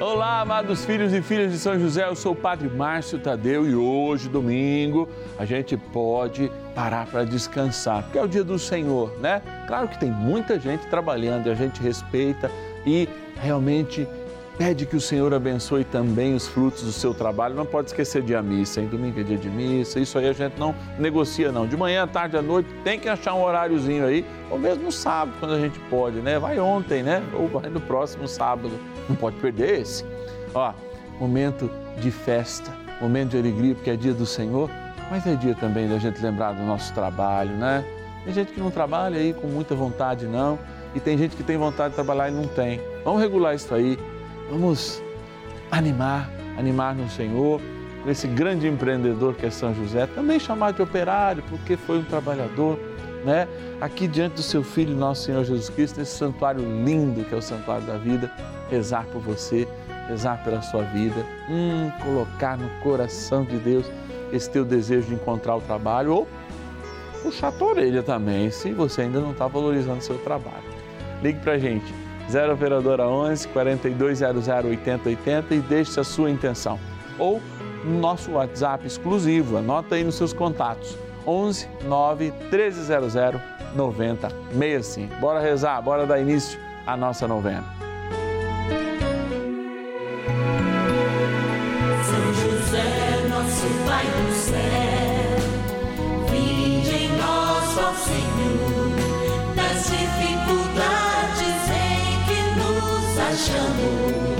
Olá, amados filhos e filhas de São José, eu sou o Padre Márcio Tadeu e hoje, domingo, a gente pode parar para descansar, porque é o dia do Senhor, né? Claro que tem muita gente trabalhando a gente respeita e realmente pede que o Senhor abençoe também os frutos do seu trabalho. Não pode esquecer de a missa, hein? Domingo é dia de missa, isso aí a gente não negocia, não. De manhã, tarde, à noite, tem que achar um horáriozinho aí, ou mesmo sábado, quando a gente pode, né? Vai ontem, né? Ou vai no próximo sábado. Não pode perder esse. Ó, momento de festa, momento de alegria, porque é dia do Senhor, mas é dia também da gente lembrar do nosso trabalho, né? Tem gente que não trabalha aí com muita vontade, não, e tem gente que tem vontade de trabalhar e não tem. Vamos regular isso aí Vamos animar, animar no Senhor, por esse grande empreendedor que é São José, também chamado de operário, porque foi um trabalhador, né? Aqui diante do seu Filho, nosso Senhor Jesus Cristo, nesse santuário lindo que é o santuário da vida, rezar por você, rezar pela sua vida, hum, colocar no coração de Deus esse teu desejo de encontrar o trabalho ou puxar a tua orelha também, se você ainda não está valorizando o seu trabalho. Ligue para a gente, 0 Operadora 11 4200 8080 e deixe a sua intenção. Ou no nosso WhatsApp exclusivo, anota aí nos seus contatos, 11 9 1300 9065. Bora rezar, bora dar início à nossa novena. São José, nosso Pai do céu, vinde em nós, ó Senhor, das dificuldades nos achamos.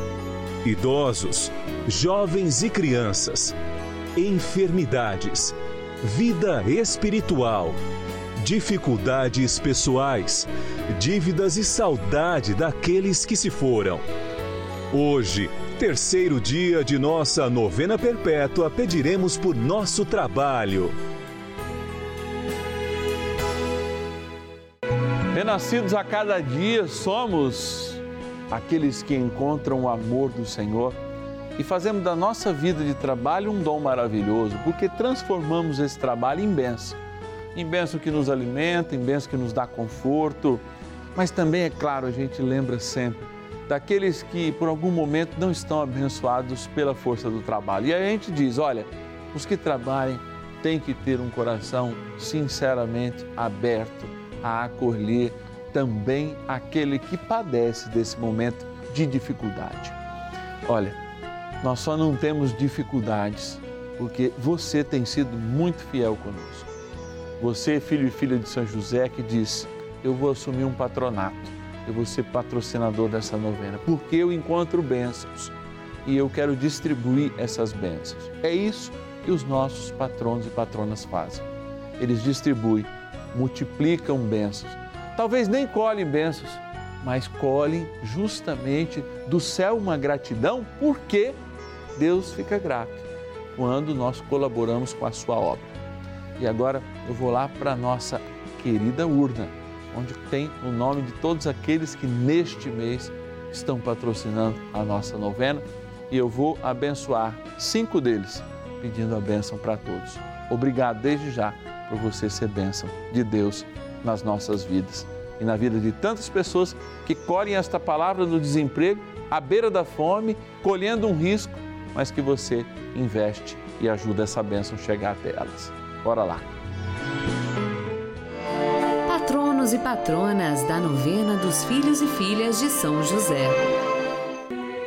idosos, jovens e crianças, enfermidades, vida espiritual, dificuldades pessoais, dívidas e saudade daqueles que se foram. Hoje, terceiro dia de nossa novena perpétua, pediremos por nosso trabalho. Renascidos a cada dia, somos aqueles que encontram o amor do Senhor e fazemos da nossa vida de trabalho um dom maravilhoso, porque transformamos esse trabalho em bênção. Em bênção que nos alimenta, em bênção que nos dá conforto, mas também, é claro, a gente lembra sempre daqueles que por algum momento não estão abençoados pela força do trabalho. E aí a gente diz: olha, os que trabalhem têm que ter um coração sinceramente aberto a acolher também aquele que padece desse momento de dificuldade. Olha, nós só não temos dificuldades porque você tem sido muito fiel conosco. Você, filho e filha de São José, que diz: Eu vou assumir um patronato, eu vou ser patrocinador dessa novena, porque eu encontro bênçãos e eu quero distribuir essas bênçãos. É isso que os nossos patronos e patronas fazem. Eles distribuem, multiplicam bênçãos. Talvez nem colhem bênçãos, mas colhem justamente do céu uma gratidão, porque Deus fica grato quando nós colaboramos com a sua obra. E agora eu vou lá para a nossa querida urna, onde tem o nome de todos aqueles que neste mês estão patrocinando a nossa novena e eu vou abençoar cinco deles, pedindo a bênção para todos. Obrigado desde já por você ser bênção de Deus nas nossas vidas e na vida de tantas pessoas que colhem esta palavra no desemprego, à beira da fome, colhendo um risco, mas que você investe e ajuda essa bênção a chegar até elas. Bora lá. Patronos e patronas da novena dos filhos e filhas de São José.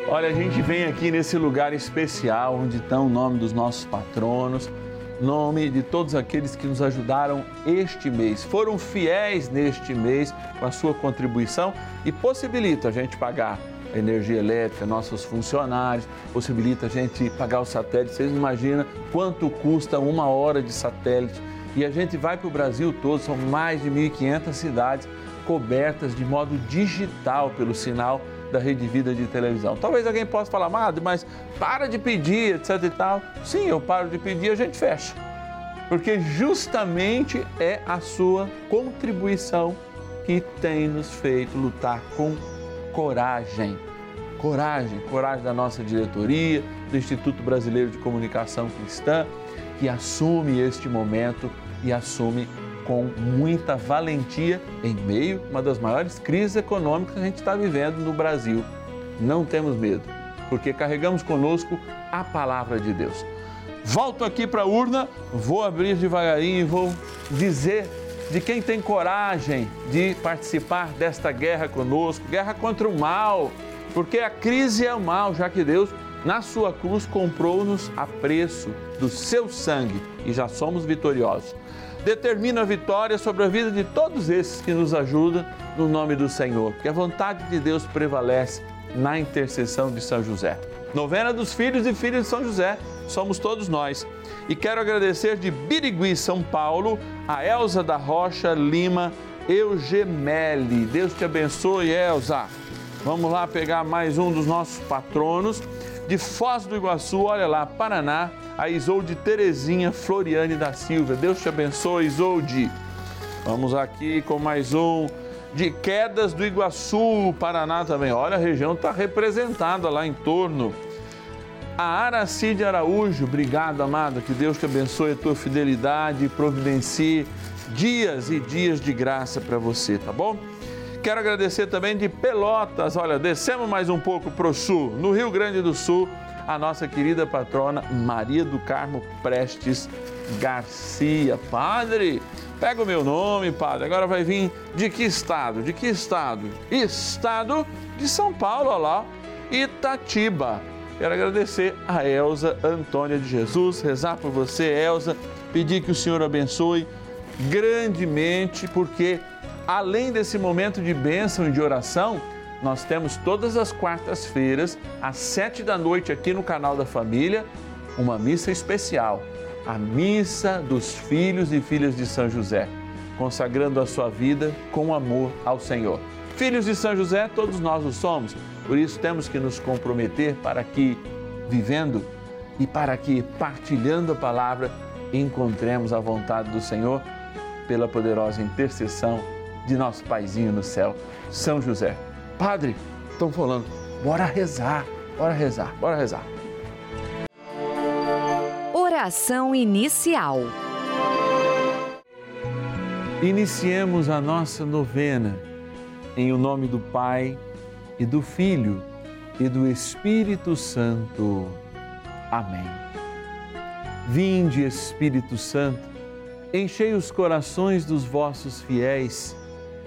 Olha, a gente vem aqui nesse lugar especial onde estão o nome dos nossos patronos, nome de todos aqueles que nos ajudaram este mês, foram fiéis neste mês com a sua contribuição e possibilita a gente pagar a energia elétrica, nossos funcionários, possibilita a gente pagar o satélite. Vocês imaginam quanto custa uma hora de satélite? E a gente vai para o Brasil todo, são mais de 1.500 cidades cobertas de modo digital pelo sinal da Rede Vida de televisão. Talvez alguém possa falar, Madre, mas para de pedir, etc e tal. Sim, eu paro de pedir, a gente fecha. Porque justamente é a sua contribuição que tem nos feito lutar com coragem. Coragem, coragem da nossa diretoria, do Instituto Brasileiro de Comunicação Cristã, que assume este momento e assume com muita valentia em meio a uma das maiores crises econômicas que a gente está vivendo no Brasil. Não temos medo, porque carregamos conosco a palavra de Deus. Volto aqui para a urna, vou abrir devagarinho e vou dizer de quem tem coragem de participar desta guerra conosco guerra contra o mal, porque a crise é o mal, já que Deus, na sua cruz, comprou-nos a preço do seu sangue e já somos vitoriosos determina a vitória sobre a vida de todos esses que nos ajudam no nome do Senhor, porque a vontade de Deus prevalece na intercessão de São José. Novena dos filhos e filhas de São José, somos todos nós. E quero agradecer de Birigui, São Paulo, a Elza da Rocha Lima Eugemeli. Deus te abençoe, Elza. Vamos lá pegar mais um dos nossos patronos. De Foz do Iguaçu, olha lá, Paraná, a Isolde Terezinha Floriane da Silva. Deus te abençoe, Isolde. Vamos aqui com mais um de Quedas do Iguaçu, Paraná também. Olha, a região está representada lá em torno. A Aracide Araújo, obrigado, amado. Que Deus te abençoe a tua fidelidade e providencie dias e dias de graça para você, tá bom? Quero agradecer também de Pelotas. Olha, descemos mais um pouco para o sul, no Rio Grande do Sul a nossa querida patrona Maria do Carmo Prestes Garcia. Padre, pega o meu nome, padre. Agora vai vir de que estado? De que estado? Estado de São Paulo, olha lá, Itatiba. Quero agradecer a Elza Antônia de Jesus, rezar por você, Elza, pedir que o Senhor abençoe grandemente, porque além desse momento de bênção e de oração, nós temos todas as quartas-feiras, às sete da noite, aqui no canal da Família, uma missa especial, a Missa dos Filhos e Filhas de São José, consagrando a sua vida com amor ao Senhor. Filhos de São José, todos nós o somos, por isso temos que nos comprometer para que, vivendo e para que, partilhando a palavra, encontremos a vontade do Senhor pela poderosa intercessão de nosso Paizinho no céu, São José. Padre, estão falando, bora rezar, bora rezar, bora rezar. Oração inicial. Iniciemos a nossa novena em o nome do Pai e do Filho e do Espírito Santo. Amém. Vinde, Espírito Santo, enchei os corações dos vossos fiéis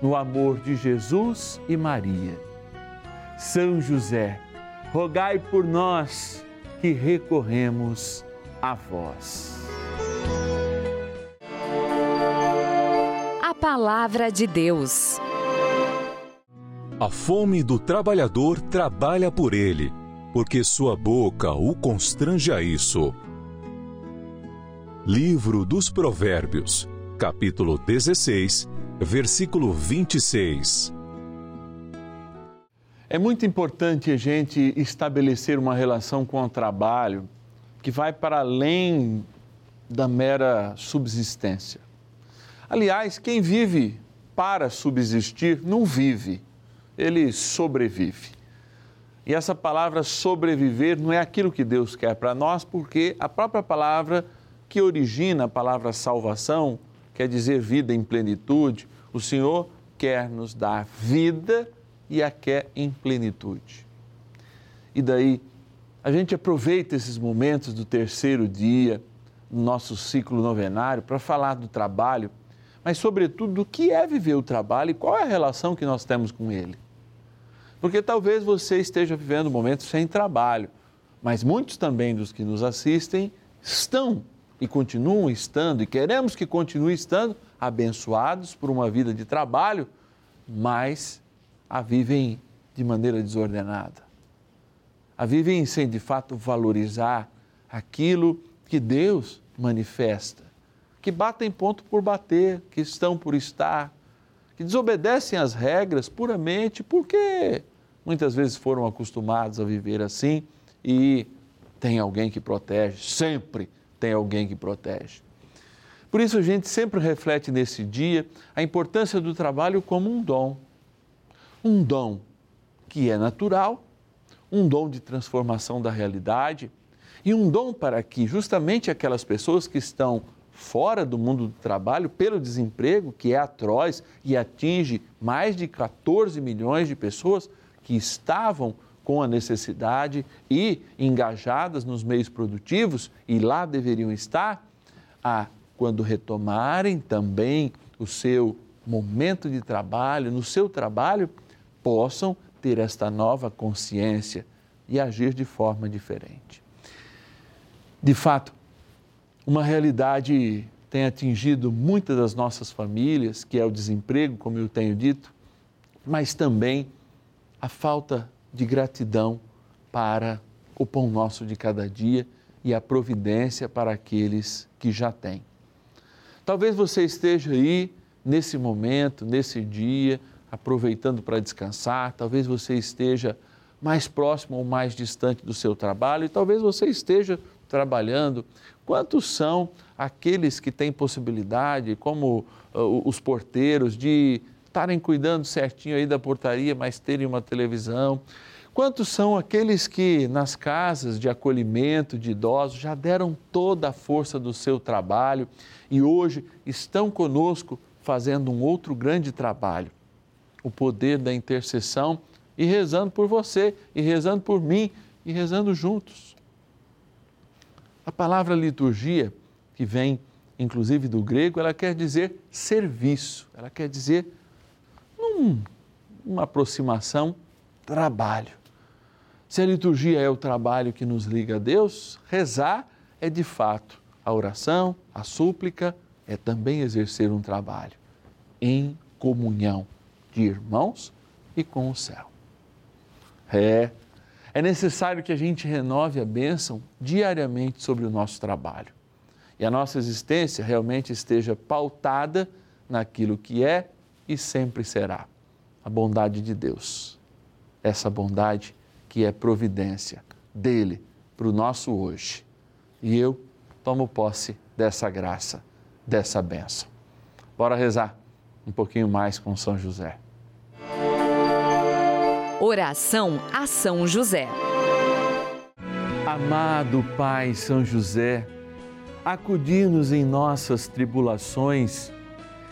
no amor de Jesus e Maria. São José, rogai por nós que recorremos a vós. A palavra de Deus. A fome do trabalhador trabalha por ele, porque sua boca o constrange a isso. Livro dos Provérbios, capítulo 16, versículo 26. É muito importante a gente estabelecer uma relação com o trabalho que vai para além da mera subsistência. Aliás, quem vive para subsistir não vive, ele sobrevive. E essa palavra sobreviver não é aquilo que Deus quer para nós, porque a própria palavra que origina a palavra salvação, quer dizer vida em plenitude, o Senhor quer nos dar vida e a quer em plenitude. E daí, a gente aproveita esses momentos do terceiro dia, do nosso ciclo novenário, para falar do trabalho, mas, sobretudo, do que é viver o trabalho e qual é a relação que nós temos com ele. Porque talvez você esteja vivendo momentos sem trabalho, mas muitos também dos que nos assistem estão e continuam estando, e queremos que continue estando, abençoados por uma vida de trabalho, mas a vivem de maneira desordenada. A vivem sem de fato valorizar aquilo que Deus manifesta, que batem ponto por bater, que estão por estar, que desobedecem às regras puramente porque muitas vezes foram acostumados a viver assim e tem alguém que protege, sempre tem alguém que protege. Por isso a gente sempre reflete nesse dia a importância do trabalho como um dom. Um dom que é natural, um dom de transformação da realidade e um dom para que justamente aquelas pessoas que estão fora do mundo do trabalho pelo desemprego, que é atroz e atinge mais de 14 milhões de pessoas que estavam com a necessidade e engajadas nos meios produtivos e lá deveriam estar, a quando retomarem também o seu momento de trabalho, no seu trabalho, possam ter esta nova consciência e agir de forma diferente. De fato, uma realidade tem atingido muitas das nossas famílias, que é o desemprego, como eu tenho dito, mas também a falta de gratidão para o pão nosso de cada dia e a providência para aqueles que já têm. Talvez você esteja aí nesse momento, nesse dia, aproveitando para descansar, talvez você esteja mais próximo ou mais distante do seu trabalho e talvez você esteja trabalhando. Quantos são aqueles que têm possibilidade, como uh, os porteiros, de estarem cuidando certinho aí da portaria, mas terem uma televisão? Quantos são aqueles que nas casas de acolhimento de idosos já deram toda a força do seu trabalho e hoje estão conosco fazendo um outro grande trabalho? O poder da intercessão e rezando por você, e rezando por mim, e rezando juntos. A palavra liturgia, que vem inclusive do grego, ela quer dizer serviço, ela quer dizer num, uma aproximação, trabalho. Se a liturgia é o trabalho que nos liga a Deus, rezar é de fato a oração, a súplica, é também exercer um trabalho em comunhão de irmãos e com o céu. É, é necessário que a gente renove a bênção diariamente sobre o nosso trabalho e a nossa existência realmente esteja pautada naquilo que é e sempre será a bondade de Deus. Essa bondade que é providência dele para o nosso hoje. E eu tomo posse dessa graça, dessa bênção. Bora rezar um pouquinho mais com São José. Oração a São José. Amado Pai São José, acudir-nos em nossas tribulações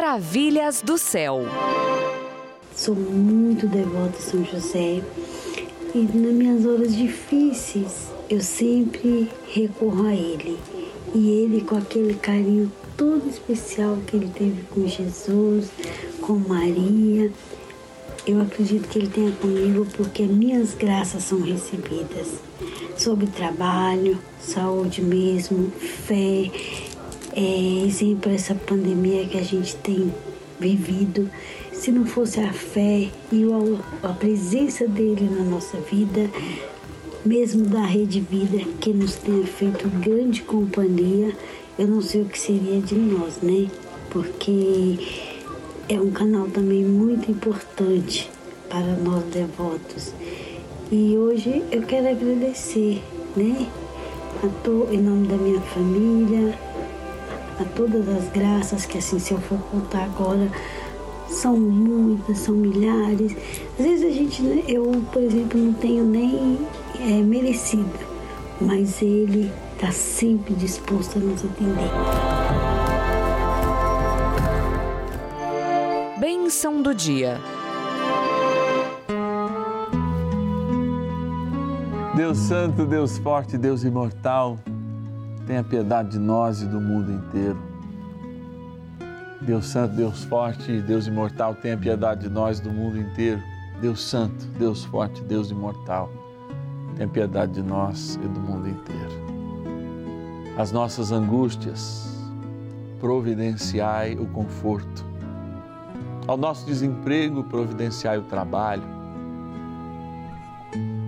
Maravilhas do céu. Sou muito devota a São José e nas minhas horas difíceis eu sempre recorro a ele. E ele, com aquele carinho todo especial que ele teve com Jesus, com Maria, eu acredito que ele tenha comigo porque minhas graças são recebidas sobre trabalho, saúde mesmo, fé, é, exemplo essa pandemia que a gente tem vivido. Se não fosse a fé e a presença dele na nossa vida, mesmo da Rede Vida, que nos tem feito grande companhia, eu não sei o que seria de nós, né? Porque é um canal também muito importante para nós devotos. E hoje eu quero agradecer, né? A to, em nome da minha família, a todas as graças que assim se eu for contar agora são muitas, são milhares. Às vezes a gente, né, eu, por exemplo, não tenho nem é, merecido, mas ele está sempre disposto a nos atender. Bênção do dia. Deus Santo, Deus Forte, Deus Imortal, tenha piedade de nós e do mundo inteiro. Deus Santo, Deus Forte, Deus Imortal, tenha piedade de nós e do mundo inteiro. Deus Santo, Deus Forte, Deus Imortal, tenha piedade de nós e do mundo inteiro. As nossas angústias, providenciai o conforto. Ao nosso desemprego, providenciai o trabalho.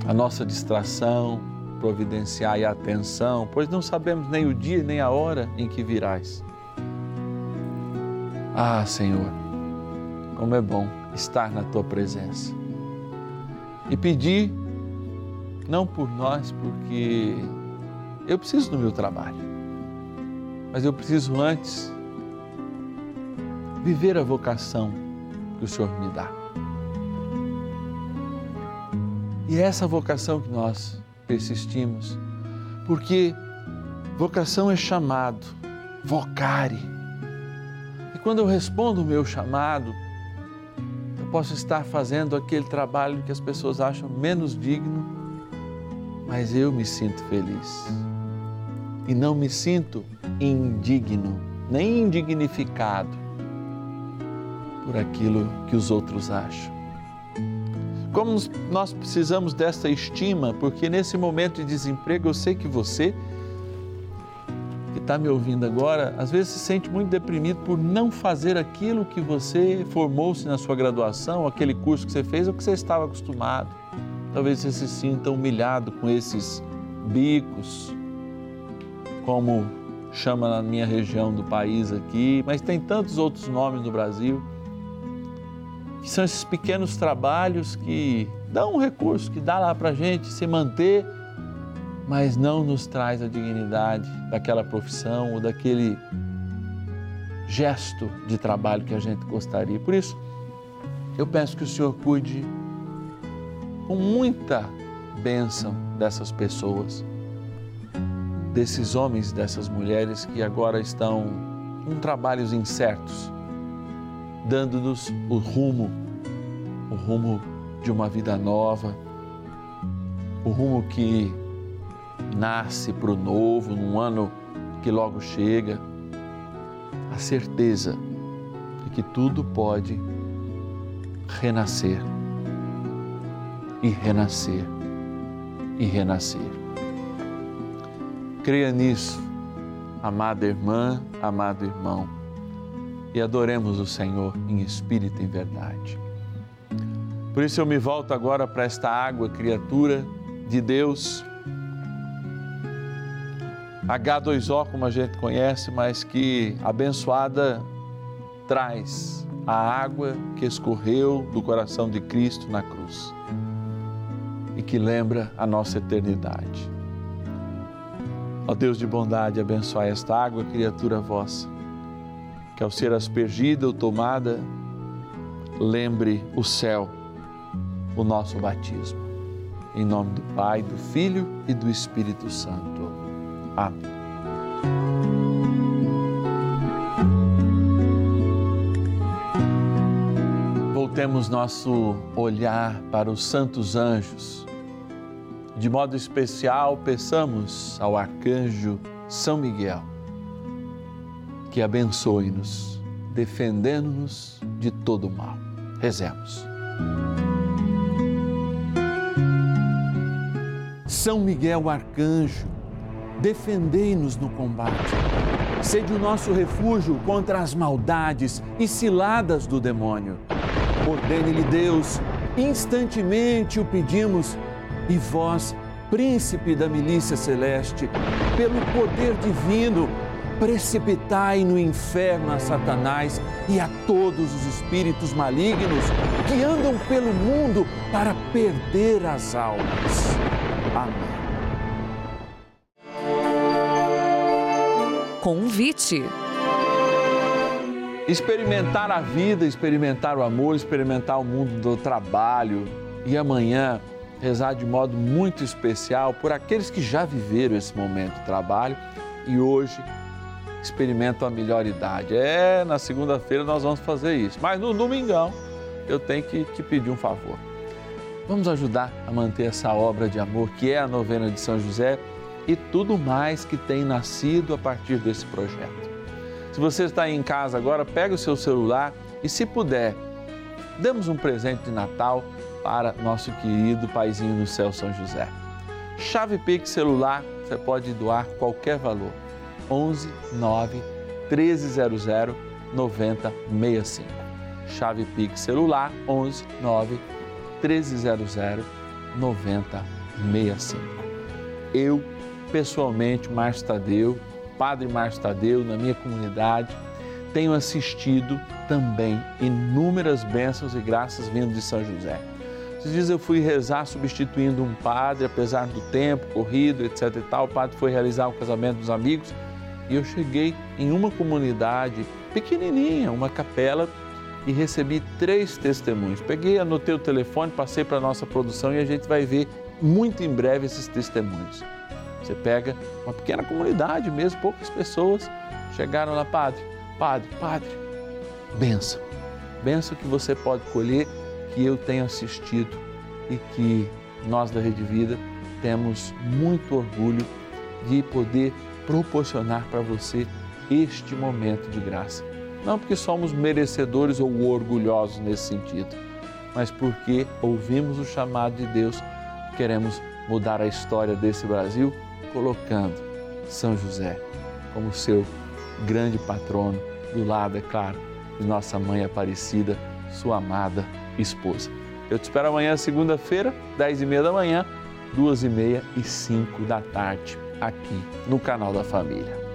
A nossa distração, providenciai atenção, pois não sabemos nem o dia nem a hora em que virás. Ah, Senhor, como é bom estar na tua presença e pedir, não por nós, porque eu preciso do meu trabalho, mas eu preciso antes viver a vocação que o Senhor me dá. E é essa vocação que nós persistimos, porque vocação é chamado, vocare. E quando eu respondo o meu chamado, eu posso estar fazendo aquele trabalho que as pessoas acham menos digno, mas eu me sinto feliz. E não me sinto indigno, nem indignificado por aquilo que os outros acham. Como nós precisamos desta estima, porque nesse momento de desemprego eu sei que você que está me ouvindo agora, às vezes se sente muito deprimido por não fazer aquilo que você formou-se na sua graduação, aquele curso que você fez ou que você estava acostumado. Talvez você se sinta humilhado com esses bicos, como chama na minha região do país aqui, mas tem tantos outros nomes no Brasil, que são esses pequenos trabalhos que dão um recurso, que dá lá para a gente se manter, mas não nos traz a dignidade daquela profissão ou daquele gesto de trabalho que a gente gostaria. Por isso, eu peço que o Senhor cuide com muita bênção dessas pessoas desses homens, dessas mulheres que agora estão com trabalhos incertos, dando-nos o rumo, o rumo de uma vida nova, o rumo que nasce para o novo, num ano que logo chega, a certeza de que tudo pode renascer e renascer e renascer. Creia nisso, amada irmã, amado irmão, e adoremos o Senhor em espírito e em verdade. Por isso eu me volto agora para esta água, criatura de Deus, H2O, como a gente conhece, mas que abençoada traz a água que escorreu do coração de Cristo na cruz e que lembra a nossa eternidade. Ó Deus de bondade, abençoai esta água, criatura vossa, que ao ser aspergida ou tomada, lembre o céu, o nosso batismo. Em nome do Pai, do Filho e do Espírito Santo. Amém. Voltemos nosso olhar para os santos anjos de modo especial, peçamos ao arcanjo São Miguel que abençoe-nos, defendendo-nos de todo mal. Rezemos. São Miguel arcanjo, defendei-nos no combate. Sede o nosso refúgio contra as maldades e ciladas do demônio. Ordene-lhe Deus, instantemente o pedimos e vós, príncipe da milícia celeste, pelo poder divino, precipitai no inferno a Satanás e a todos os espíritos malignos que andam pelo mundo para perder as almas. Amém. Convite. Experimentar a vida, experimentar o amor, experimentar o mundo do trabalho e amanhã rezar de modo muito especial por aqueles que já viveram esse momento de trabalho e hoje experimentam a melhor idade. É, na segunda-feira nós vamos fazer isso, mas no domingão eu tenho que te pedir um favor. Vamos ajudar a manter essa obra de amor que é a novena de São José e tudo mais que tem nascido a partir desse projeto. Se você está aí em casa agora, pega o seu celular e se puder, damos um presente de Natal para nosso querido paizinho no céu São José. Chave Pix celular, você pode doar qualquer valor. 11 9 1300 9065. Chave Pix celular 11 9 1300 9065. Eu, pessoalmente, Márcio Tadeu, Padre Márcio Tadeu, na minha comunidade, tenho assistido também inúmeras bênçãos e graças vindo de São José. Esses dias eu fui rezar substituindo um padre, apesar do tempo corrido, etc e tal. O padre foi realizar o casamento dos amigos e eu cheguei em uma comunidade pequenininha, uma capela, e recebi três testemunhos. Peguei, anotei o telefone, passei para a nossa produção e a gente vai ver muito em breve esses testemunhos. Você pega uma pequena comunidade mesmo, poucas pessoas chegaram lá, padre, padre, padre, benção. Benção que você pode colher que eu tenho assistido e que nós da Rede Vida temos muito orgulho de poder proporcionar para você este momento de graça. Não porque somos merecedores ou orgulhosos nesse sentido, mas porque ouvimos o chamado de Deus, queremos mudar a história desse Brasil, colocando São José como seu grande patrono, do lado, é claro, de nossa mãe Aparecida, sua amada esposa. Eu te espero amanhã, segunda-feira, dez e meia da manhã, duas e meia e cinco da tarde, aqui no canal da Família.